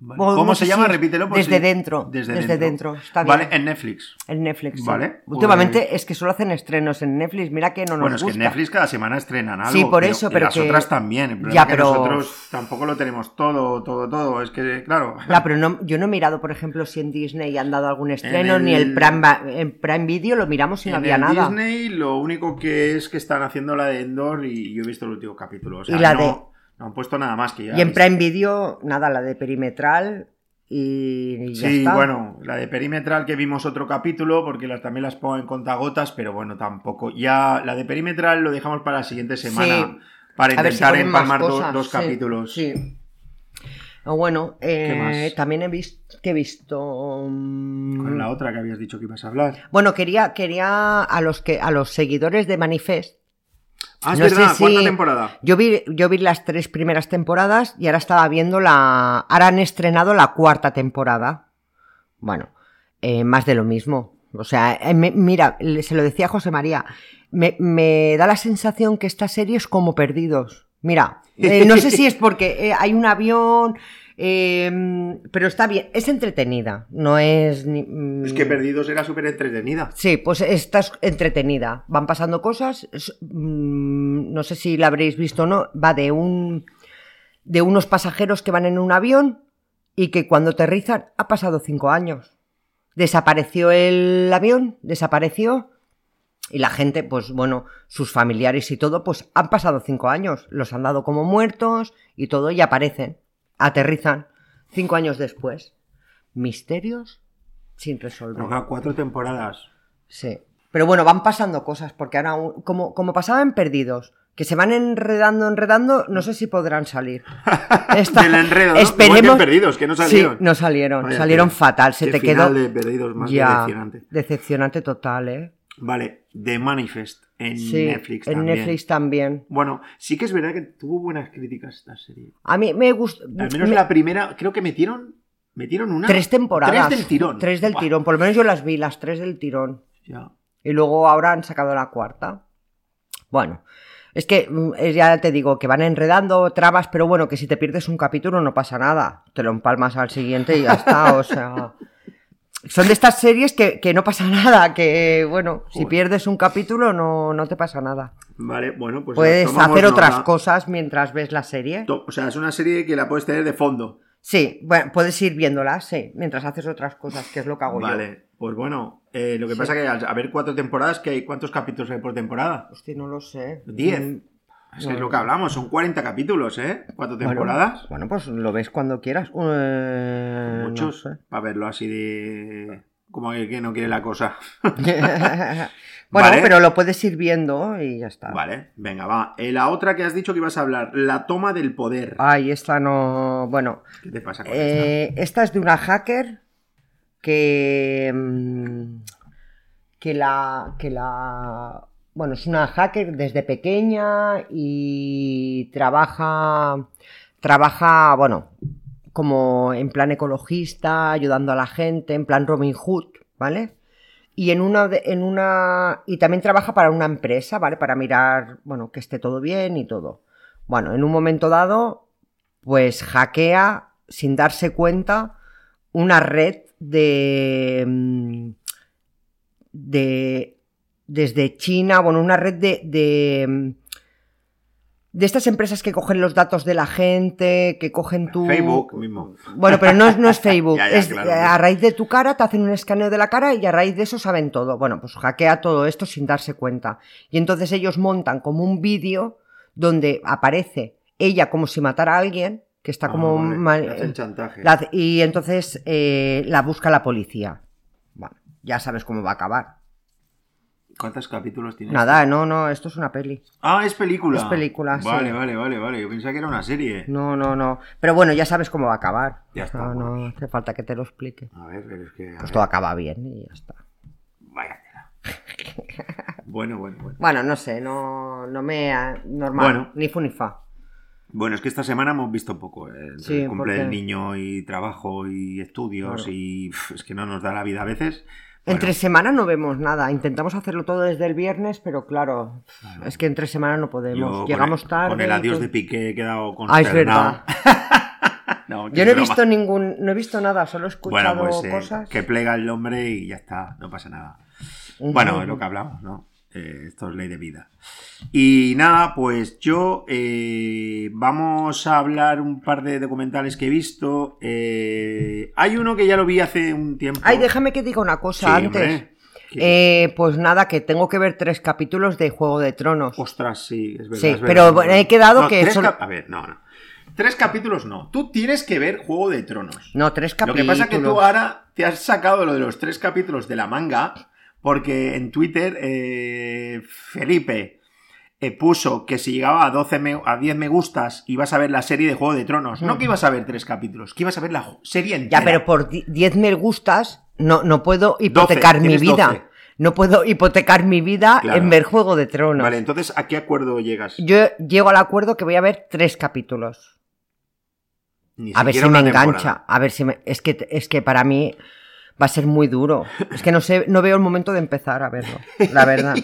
Vale. ¿Cómo se llama? Repítelo. por desde dentro, Desde, desde dentro. dentro, está Vale, en Netflix. En Netflix. sí. Vale, pues- Últimamente es que solo hacen estrenos en Netflix, mira que no nos Bueno, es que en Netflix cada semana estrenan algo. Sí, por eso, pero las que- otras también. El Ya, es que pero- nosotros tampoco lo tenemos todo, todo, todo. Es que, claro. Ya, pero no, yo no he mirado, por ejemplo, si en Disney han dado algún estreno, el- ni el Prime, en Prime Video lo miramos y no en había el nada. Disney lo único que es que están haciendo la de Endor y yo he visto el último capítulo. O sea, Y la no, de- no han puesto nada más que ya. Y en. Prime Video, nada, la de Perimetral y ya Sí, está. bueno, la de Perimetral que vimos otro capítulo, porque las, también las pongo en contagotas, pero bueno, tampoco. Ya la de Perimetral lo dejamos para la siguiente semana, Sí. para si intentar más empalmar do- cosas, dos sí, capítulos. Sí. O bueno, eh, también he visto que he visto. mm, Con la otra que habías dicho que ibas a hablar. Bueno, quería, quería a los que a los seguidores de Manifest. Ah, es No verdad, si- cuarta temporada. Yo vi, yo vi las tres primeras temporadas y ahora estaba viendo la. Ahora han estrenado la cuarta temporada. Bueno, eh, más de lo mismo. O sea, eh, me- mira, se lo decía José María. Me, me da la sensación que esta serie es como perdidos. Mira, eh, no sé si es porque hay un avión. Eh, pero está bien, es entretenida, no es ni- mm, Es que Perdidos era súper entretenida. Sí, pues esta es entretenida. Van pasando cosas. es- mm, no sé si la habréis visto o no. Va de un de unos pasajeros que van en un avión y que cuando aterrizan ha pasado cinco años. Desapareció el avión, desapareció. Y la gente, pues bueno, sus familiares y todo, pues han pasado cinco años. Los han dado como muertos y todo, y aparecen. Aterrizan cinco años después. Misterios sin resolver. Claro, cuatro temporadas. Sí. Pero bueno, van pasando cosas, porque ahora, como, como pasaban perdidos, que se van enredando, enredando, no sé si podrán salir. Esta- Del enredo, ¿no? Esperemos. Igual que en Perdidos, que no salieron. Sí, no salieron. Salieron fatal. Se te quedó. de Perdidos más Ya, decepcionante. decepcionante total, ¿eh? Vale, The Manifest en Sí, Netflix en también. Netflix también. Bueno, sí que es verdad que tuvo buenas críticas esta serie. A mí me gusta. Al menos la primera, creo que metieron, metieron una. Tres temporadas. Tres del tirón. Tres del tirón. Por lo menos yo las vi, las tres del tirón. ya. Y luego ahora han sacado la cuarta. Bueno, es que mm, eh, ya te digo que van enredando trabas, pero bueno, que si te pierdes un capítulo no pasa nada. Te lo empalmas al siguiente y ya está, o sea. Son de estas series que, que no pasa nada, que bueno, si pierdes un capítulo no, no te pasa nada. Vale, bueno, pues. Puedes hacer otras nota. cosas mientras ves la serie. O sea, es una serie que la puedes tener de fondo. Sí, bueno, puedes ir viéndola, sí, mientras haces otras cosas, que es lo que hago yo. Vale, pues bueno, eh, lo que Sí. pasa que al haber cuatro temporadas, que hay ¿cuántos capítulos hay por temporada? Hostia, no lo sé. Diez. Mm, Es que es lo que hablamos, son 40 capítulos, ¿eh? Cuatro temporadas. Bueno, pues lo ves cuando quieras. Eh, no Muchos. sé. Para verlo así de. Como el que no quiere la cosa. bueno, Vale. pero lo puedes ir viendo y ya está. Vale, venga, va. Eh, la otra que has dicho que ibas a hablar, la toma del poder. Ay, esta no. Bueno, ¿Qué te pasa con eh, esta es de una hacker que. mm, que la. que la. Bueno, es una hacker desde pequeña y trabaja. Trabaja, bueno, como en plan ecologista, ayudando a la gente, en plan Robin Hood, ¿vale? Y en una, en una y también trabaja para una empresa, ¿vale? Para mirar, bueno, que esté todo bien y todo. Bueno, en un momento dado, pues hackea sin darse cuenta una red de mm, de desde China, bueno, una red de, de de estas empresas que cogen los datos de la gente, que cogen tu Facebook mismo. bueno, pero no es, no es Facebook. Ya, ya, es claro. a raíz de tu cara te hacen un escaneo de la cara y a raíz de eso saben todo. Bueno, pues hackea todo esto sin darse cuenta. Y entonces ellos montan como un vídeo donde aparece ella como si matara a alguien, que está como Ah, vale, mal- le hacen chantaje. la- y entonces eh, la busca la policía. Bueno, ya sabes cómo va a acabar. ¿Cuántos capítulos tiene? Nada, no, no, esto es una peli. Ah, es película. Es película, sí. Vale, vale, vale, vale. Yo pensaba que era una serie. No, no, no. Pero bueno, ya sabes cómo va a acabar. Ya está, No, no hace falta que te lo explique. A ver, pero es que. Pues todo acaba bien y ya está. Vaya bueno, bueno, bueno. Bueno, no sé, no, no me... Normal, Bueno. ni fu ni fa. Bueno, es que esta semana hemos visto poco. eh, Sí, el cumple porque- del niño y trabajo y estudios Claro. y pf, es que no nos da la vida a veces. Bueno, Entre semana no vemos nada. Intentamos hacerlo todo desde el viernes, pero claro, Claro. es que entre semana no podemos. yo con Llegamos el- tarde. Con el adiós de Piqué he quedado Ah, es consternado. verdad. No, Yo no he broma. visto ningún, no he visto nada, solo he Bueno, escuchado pues eh, cosas. que plega el hombre y ya está, no pasa nada. Bueno, es lo que hablamos, ¿no? Eh, esto es ley de vida. Y nada, pues yo eh, vamos a hablar un par de documentales que he visto. Eh, hay uno que ya lo vi hace un tiempo. Ay, déjame que diga una cosa Sí, antes. hombre. Eh, pues nada, que tengo que ver tres capítulos de Juego de Tronos. Ostras, sí, es verdad. Sí, es verdad, pero bueno, he quedado que tres son- A ver, no, no. Tres capítulos no. Tú tienes que ver Juego de Tronos. No, tres Lo capítulos. que pasa es que tú ahora te has sacado lo de los tres capítulos de la manga, porque en Twitter eh, Felipe eh, puso que si llegaba a, 12 me- a 10 me gustas ibas a ver la serie de Juego de Tronos. No Mm. que ibas a ver tres capítulos, que ibas a ver la serie entera. Ya, pero por di- 10 me gustas no, no puedo hipotecar mi vida. 12. No puedo hipotecar mi vida Claro. en ver Juego de Tronos. Vale, entonces, ¿a qué acuerdo llegas? Yo llego al acuerdo que voy a ver tres capítulos. Ni A ver si me engancha. A ver si me... Es que, es que para mí va a ser muy duro. Es que no sé, no veo el momento de empezar a verlo. La verdad.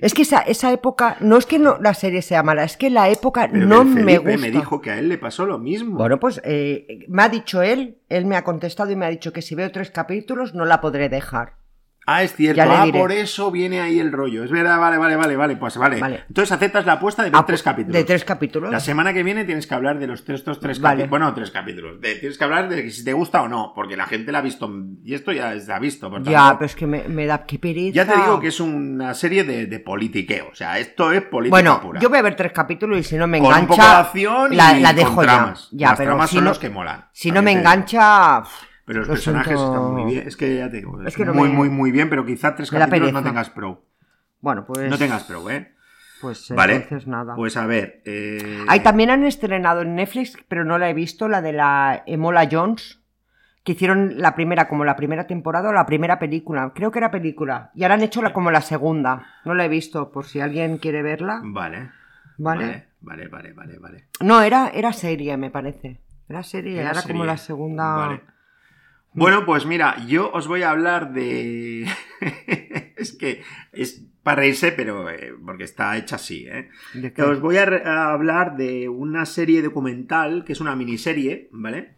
Es que esa, esa época, no es que no, la serie sea mala, es que la época Pero no me gusta. me dijo que a él le pasó lo mismo. Bueno, pues eh, me ha dicho él, él me ha contestado y me ha dicho que si veo tres capítulos no la podré dejar. Ah, es cierto. Ah, por eso viene ahí el rollo. Es verdad, vale, vale, vale, vale. Pues vale. Vale. Entonces aceptas la apuesta de ver Ah, tres capítulos. De tres capítulos. La semana que viene tienes que hablar de los tres, estos tres Vale. capítulos. Bueno, tres capítulos. De- tienes que hablar de que si te gusta o no, porque la gente la ha visto. Y esto ya se ha visto. por Ya, pero es que me, me da que pereza. ya te digo que es una serie de, de politiqueo. O sea, esto es política Bueno, pura. yo voy a ver tres capítulos y si no me Con engancha. un poco de acción y la, la con dejo tramas. ya. Ya, Las pero tramas si son no, los que molan. si no me digo. Pero los lo personajes siento. están muy bien. Es que ya te digo, es, Es que no muy, me- muy, muy bien, pero quizá tres capítulos no tengas pro. Bueno, pues. No tengas pro, ¿eh? Pues Vale. entonces nada. Pues a ver. Eh... Ahí también han estrenado en Netflix, pero no la he visto, la de la Emola Jones, que hicieron la primera, como la primera temporada o la primera película. Creo que era película. Y ahora han hecho la, como la segunda. No la he visto, por si alguien quiere verla. Vale. ¿Vale? Vale, vale, vale, vale. No, era, era serie, me parece. Era serie, Era era como la segunda. Vale. Bueno, pues mira, yo os voy a hablar de. es que es para reírse, pero eh, porque está hecha así, ¿eh? ¿De Que os voy a, a hablar de una serie documental, que es una miniserie, ¿vale?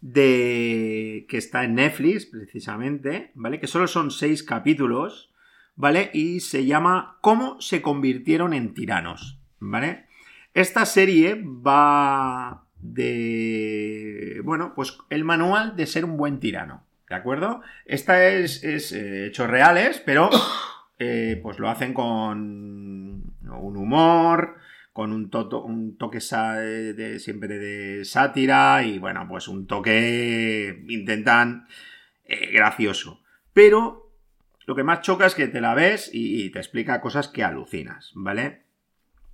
De. que está en Netflix, precisamente, ¿vale? Que solo son seis capítulos, ¿vale? Y se llama ¿Cómo se convirtieron en tiranos? ¿Vale? Esta serie va de. Bueno, pues el manual de ser un buen tirano, ¿de acuerdo? Esta es, es eh, hechos reales, pero eh, pues lo hacen con un humor, con un, un toque sa- de, siempre de sátira y bueno, pues un toque intentan eh, gracioso. Pero lo que más choca es que te la ves y te explica cosas que alucinas, ¿vale?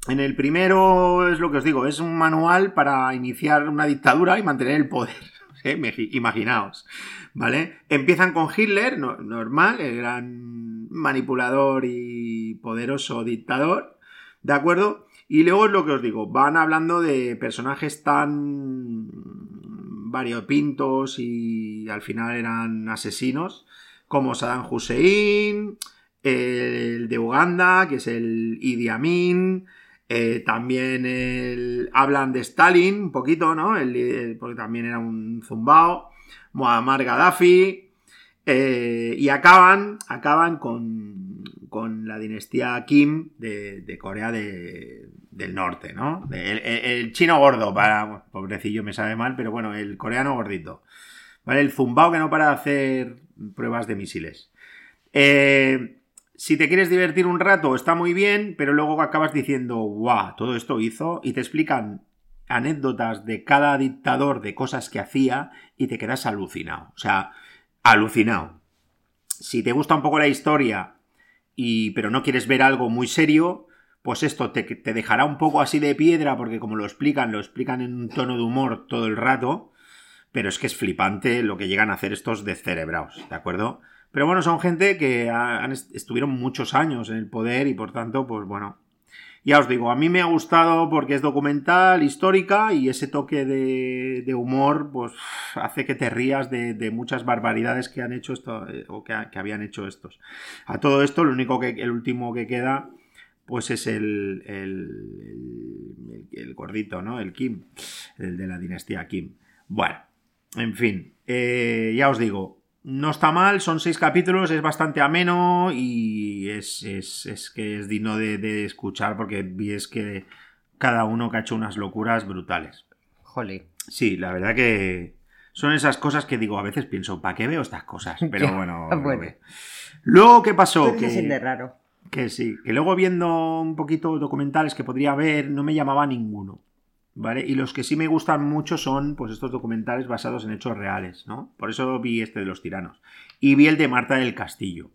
En el primero es lo que os digo, es un manual para iniciar una dictadura y mantener el poder. ¿eh? Imaginaos, ¿vale? Empiezan con Hitler, no- normal, el gran manipulador y poderoso dictador, ¿de acuerdo? Y luego es lo que os digo, van hablando de personajes tan variopintos y al final eran asesinos, como Saddam Hussein, el de Uganda, que es el Idi Amin, eh, también hablan de Stalin un poquito, ¿no? Porque también era un zumbao, Muammar Gaddafi, eh, y acaban, acaban con, con la dinastía Kim de, Corea de- del Norte, ¿no? El chino gordo, para, pobrecillo me sabe mal, pero bueno, el coreano gordito. ¿Vale? El zumbao que no para de hacer pruebas de misiles. Eh, si te quieres divertir un rato, está muy bien, pero luego acabas diciendo, guau, todo esto hizo, y te explican anécdotas de cada dictador de cosas que hacía y te quedas alucinado. O sea, alucinado. Si te gusta un poco la historia, y, pero no quieres ver algo muy serio, pues esto te, te dejará un poco así de piedra, porque como lo explican, lo explican en un tono de humor todo el rato, pero es que es flipante lo que llegan a hacer estos descerebrados, ¿de acuerdo? Pero bueno, son gente que estuvieron muchos años en el poder y por tanto, pues bueno. Ya os digo, a mí me ha gustado porque es documental, histórica y ese toque de, humor, pues hace que te rías de, muchas barbaridades que han hecho esto, eh, o que, ha- que habían hecho estos. A todo esto, lo único que, el último que queda, pues es el, el, el- el gordito, ¿no? El Kim, el de la dinastía Kim. Bueno, en fin, eh, ya os digo, no está mal, son seis capítulos, es bastante ameno y es, es- es que es digno de, de escuchar porque es que cada uno que ha hecho unas locuras brutales. Jolly. Sí, la verdad que son esas cosas que digo, a veces pienso, ¿para qué veo estas cosas? Pero bueno. Luego, ¿qué pasó? De Que, raro. que sí, que luego viendo un poquito documentales que podría ver, no me llamaba ninguno. ¿Vale? Y los que sí me gustan mucho son pues estos documentales basados en hechos reales, ¿no? Por eso vi este de los tiranos. Y vi el de Marta del Castillo.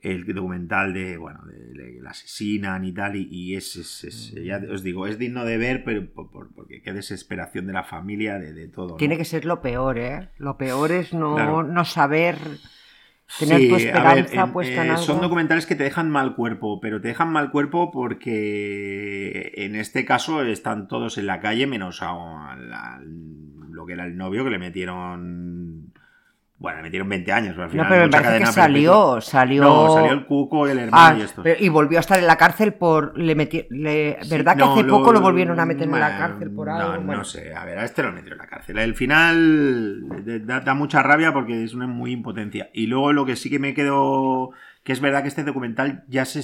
El documental de, bueno, de, de la asesinan y tal, y, y es, es- es- ya os digo, es digno de ver, pero por- por- porque qué desesperación de la familia, de, de todo. ¿no? Tiene que ser lo peor, ¿eh? Lo peor es no, Claro. no saber tener Sí, tu a ver, esperanza en- puesta eh, en algo. Son documentales que te dejan mal cuerpo, pero te dejan mal cuerpo porque en este caso están todos en la calle, menos a, a la- lo que era el novio, que le metieron. Bueno, le metieron 20 años, pero al No, final. pero me parece que salió, salió... No, salió el cuco y el hermano Ah, y pero- y volvió a estar en la cárcel por... Le meti- le- ¿Verdad que No, hace poco lo volvieron a meter en la cárcel por no, algo? No, Bueno, sé, a ver, a este lo metieron en la cárcel. El final da, da mucha rabia porque es una muy impotencia. Y luego lo que sí que me quedo. Que es verdad que este documental ya se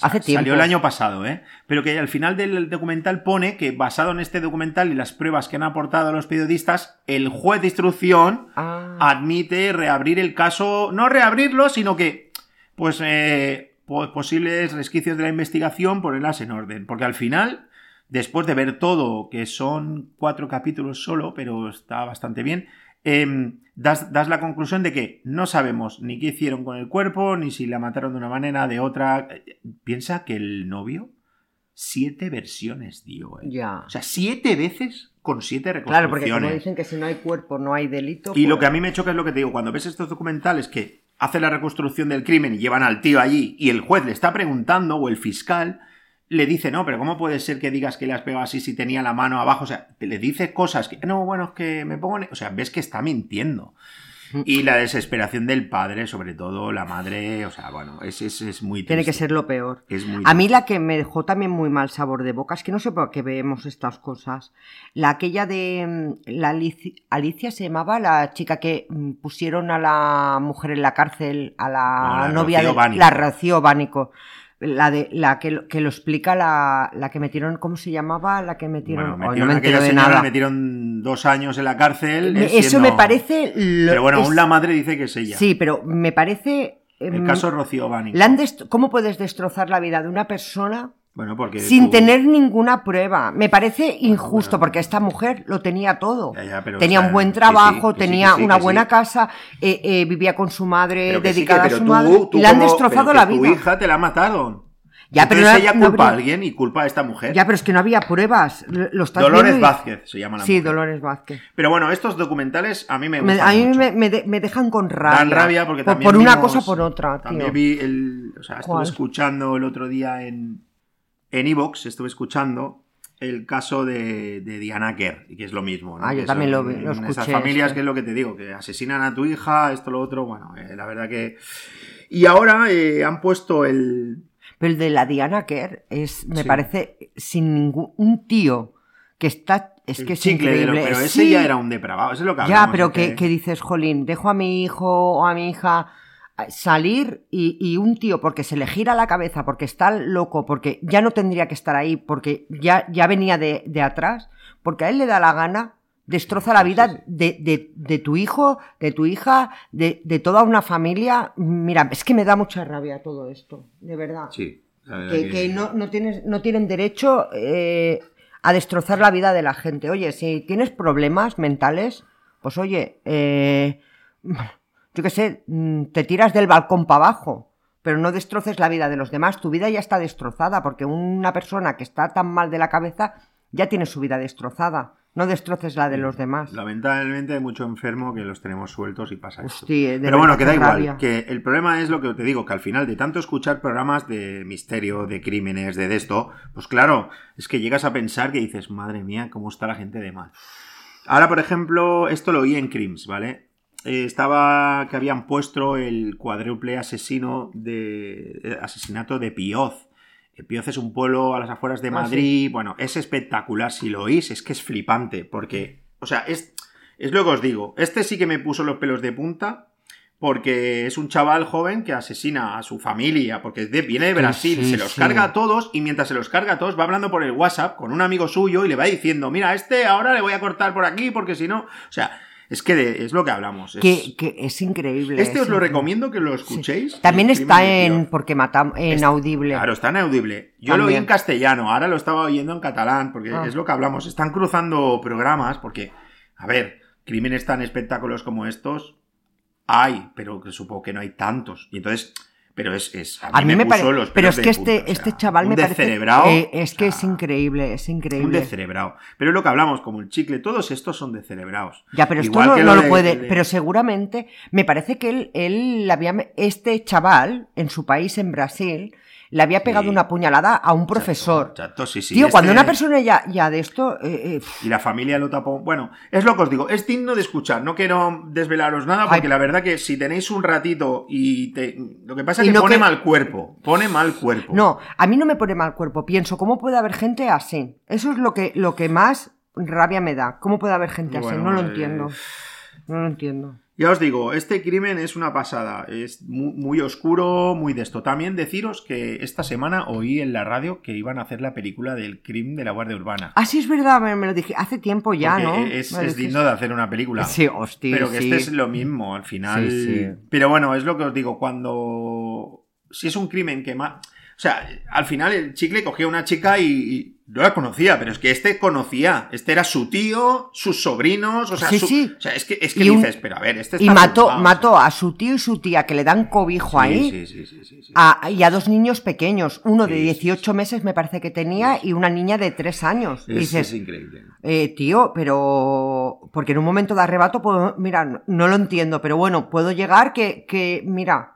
Hace tiempo. salió el año pasado, ¿eh? Pero que al final del documental pone que basado en este documental y las pruebas que han aportado los periodistas, el juez de instrucción Ah, admite reabrir el caso, no reabrirlo, sino que, pues, eh, po- posibles resquicios de la investigación, ponerlas en orden. Porque al final, después de ver todo, que son cuatro capítulos solo, pero está bastante bien, em, das, das la conclusión de que no sabemos ni qué hicieron con el cuerpo, ni si la mataron de una manera, de otra. Piensa que el novio, siete versiones dio, ¿eh? ya. O sea, siete veces con siete reconstrucciones. Claro, porque como dicen que si no hay cuerpo no hay delito... Y lo pues- que a mí me choca es lo que te digo, cuando ves estos documentales que hacen la reconstrucción del crimen y llevan al tío allí y el juez le está preguntando o el fiscal le dice, no, pero ¿cómo puede ser que digas que le has pegado así si tenía la mano abajo? O sea, le dice cosas que, no, bueno, es que me pongo... en-". O sea, ves que está mintiendo. Y la desesperación del padre, sobre todo, la madre, o sea, bueno, es, es, es muy Tiene que triste. ser lo peor. Es muy A mí triste. la que me dejó también muy mal sabor de boca, es que no sé por qué vemos estas cosas. La aquella de mm, la Alici- Alicia se llamaba, la chica que mm, pusieron a la mujer en la cárcel, a la, la novia Rocío de Bánico. la Rocío Bánico. La de la que, lo- que lo explica la, la que metieron, ¿cómo se llamaba? La que metieron. Bueno, metieron no me de señora, nada. la metieron dos años en la cárcel. Me- Eso siendo- me parece. lo- Pero bueno, es- aún la madre dice que es ella. Sí, pero me parece. El em, caso Rocío dest- ¿Cómo puedes destrozar la vida de una persona Bueno, porque sin tú- tener ninguna prueba? Me parece injusto bueno. porque esta mujer lo tenía todo. Ya, ya, pero, tenía o sea, un buen trabajo, sí, tenía sí, una buena sí. casa, eh, eh, vivía con su madre Pero que dedicada pero a su tú- madre tú y le han destrozado pero la vida. Tu hija te la mataron. Ya, pero Entonces no- ella no culpa a alguien y culpa a esta mujer. Ya, pero es que no había pruebas. Lo estás Dolores y- Vázquez se llama la Sí, mujer. Dolores Vázquez. Pero bueno, estos documentales a mí me Me- gustan a mí mucho. me, me de- me dejan con rabia. Dan rabia porque por, también por una vimos- cosa por otra, tío. También vi el... O sea, estuve escuchando el otro día en... En Evox estuve escuchando el caso de, de Diana Kerr, y que es lo mismo. ¿no? Ah, yo Que también son lo lo Esas escuché, familias, sí. que es lo que te digo, que asesinan a tu hija, esto, lo otro, bueno, eh, la verdad que... Y ahora eh, han puesto el... Pero el de la Diana Kerr es, me Sí. parece, sin ningún. Un tío que está. Es el que es de lo- increíble. pero ese Sí, ya era un depravado, eso es lo que Ya, hablamos, pero ¿eh? que, que dices, Jolín, dejo a mi hijo o a mi hija salir y, y un tío, porque se le gira la cabeza, porque está loco, porque ya no tendría que estar ahí, porque ya, ya venía de, de atrás, porque a él le da la gana, destroza la vida. De, de- de tu hijo, de tu hija, de, de toda una familia. Mira, es que me da mucha rabia todo esto, de verdad. Sí, la verdad que, que no, no tienes, no tienen derecho eh, a destrozar la vida de la gente. Oye, si tienes problemas mentales, pues oye, eh, yo qué sé, mm, te tiras del balcón para abajo, pero no destroces la vida de los demás. Tu vida ya está destrozada, porque una persona que está tan mal de la cabeza ya tiene su vida destrozada. No destroces la de los demás. Lamentablemente hay mucho enfermo que los tenemos sueltos y pasa esto. Hostia, de Pero bueno, que da igual. rabia. Que el problema es lo que te digo, que al final de tanto escuchar programas de misterio, de crímenes, de, de esto, pues claro, es que llegas a pensar que dices, madre mía, cómo está la gente de mal. Ahora, por ejemplo, esto lo oí en Crims, ¿vale? Eh, estaba que habían puesto el cuádruple asesino de eh, asesinato de Pioz. Eh, Pioz es un pueblo a las afueras de Ah, Madrid. Bueno, es espectacular. Si lo oís, es que es flipante. Porque, o sea, es, es lo que os digo. Este sí que me puso los pelos de punta. Porque es un chaval joven que asesina a su familia. Porque viene de Brasil. sí, se los sí. carga a todos. Y mientras se los carga a todos, va hablando por el WhatsApp con un amigo suyo. Y le va diciendo: Mira, a este ahora le voy a cortar por aquí. Porque si no. O sea, es que de- es lo que hablamos. es- Que, que es increíble. Este es os lo increíble. recomiendo que lo escuchéis. También está en porque matamos en audible. Claro, está en audible. Yo lo oí en castellano, ahora lo estaba oyendo en catalán, porque Ah. es lo que hablamos. Están cruzando programas, porque, a ver, crímenes tan espectáculos como estos hay, pero que supongo que no hay tantos. Y entonces, pero es. es A mí me parece. Pero es que este, punta, o este sea, chaval un me parece. eh, es que o es increíble, es Un increíble. descerebrado. Pero es lo que hablamos, como el chicle, todos estos son descerebrados. Ya, pero esto no, lo de- puede. de- Pero seguramente, me parece que él, él había, este chaval, en su país, en Brasil, le había pegado Sí. una puñalada a un profesor. Chato, chato, sí, sí, Tío, cuando una persona ya, ya de esto. eh, eh, Y la familia lo tapó. Bueno, es lo que os digo, es digno de escuchar. No quiero desvelaros nada porque Ay. la verdad que si tenéis un ratito y te... lo que pasa es que no pone que- mal cuerpo. Pone mal cuerpo. No, a mí no me pone mal cuerpo. Pienso, ¿cómo puede haber gente así? Eso es lo que, lo que más rabia me da. ¿Cómo puede haber gente así? No lo eh, entiendo. No lo entiendo. Ya os digo, este crimen es una pasada. Es mu- muy, oscuro, muy de esto. También deciros que esta semana oí en la radio que iban a hacer la película del crimen de la Guardia Urbana. Ah, sí, es verdad, me, me lo dije hace tiempo ya, Porque ¿no? Es, digno de hacer una película. Sí, hostia. Pero que sí. este es lo mismo, al final. Sí, sí. Pero bueno, es lo que os digo, cuando. Si es un crimen que más. O sea, al final el chicle cogía a una chica y no la conocía, pero es que este conocía. Este era su tío, sus sobrinos, o sea, Sí, su- sí. o sea es que, es que Y un- dices, pero a ver, este Y está mató, flipado, mató o sea. a su tío y su tía que le dan cobijo ahí. Sí, sí, sí, sí, sí. a- y a dos niños pequeños, uno de Sí, sí, 18 meses me parece que tenía y una niña de 3 años. Y Es, dices, es increíble. eh, tío, pero... Porque en un momento de arrebato, puedo, mira, no, no lo entiendo, pero bueno, puedo llegar que, que mira,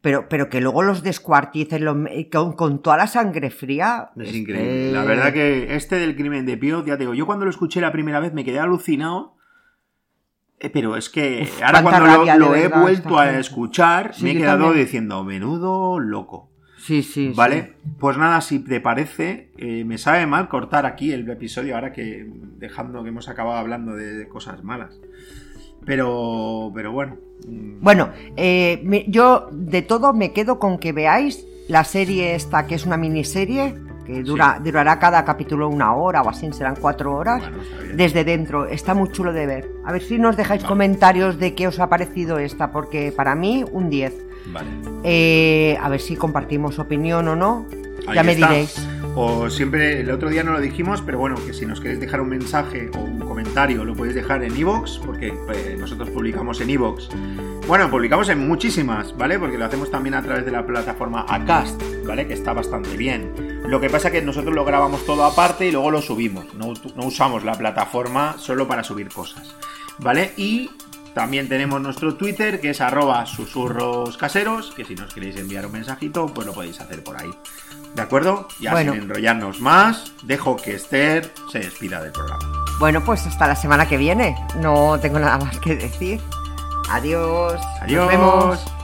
pero, pero que luego los descuarticen los me- con, con toda la sangre fría. Es es increíble. que- La verdad que este del crimen de Pío, ya te digo, yo cuando lo escuché la primera vez me quedé alucinado Eh, pero es que ahora cuando lo, he vuelto a escuchar, me he quedado diciendo, menudo loco. Sí, sí. ¿Vale? Pues nada, si te parece, eh, me sabe mal cortar aquí el episodio ahora que dejando que hemos acabado hablando de, cosas malas. Pero, pero bueno. Mm. Bueno, eh, yo de todo me quedo con que veáis la serie esta, que es una miniserie, que dura, durará cada capítulo una hora o así, serán cuatro horas, desde dentro. Está muy chulo de ver. A ver si nos dejáis comentarios de qué os ha parecido esta, porque para mí un 10. Vale. Eh, a ver si compartimos opinión o no. Ya me diréis. O siempre, el otro día no lo dijimos, pero bueno, que si nos queréis dejar un mensaje o un comentario, lo podéis dejar en iVoox, porque pues, nosotros publicamos en iVoox. Bueno, publicamos en muchísimas, ¿vale? Porque lo hacemos también a través de la plataforma Acast, ¿vale? Que está bastante bien. Lo que pasa es que nosotros lo grabamos todo aparte y luego lo subimos. No, no usamos la plataforma solo para subir cosas, ¿vale? Y también tenemos nuestro Twitter, que es arroba susurros caseros, que si nos queréis enviar un mensajito, pues lo podéis hacer por ahí. ¿De acuerdo? Ya sin enrollarnos más, dejo que Esther se despida del programa. Bueno, pues hasta la semana que viene. No tengo nada más que decir. Adiós. Adiós. Nos vemos.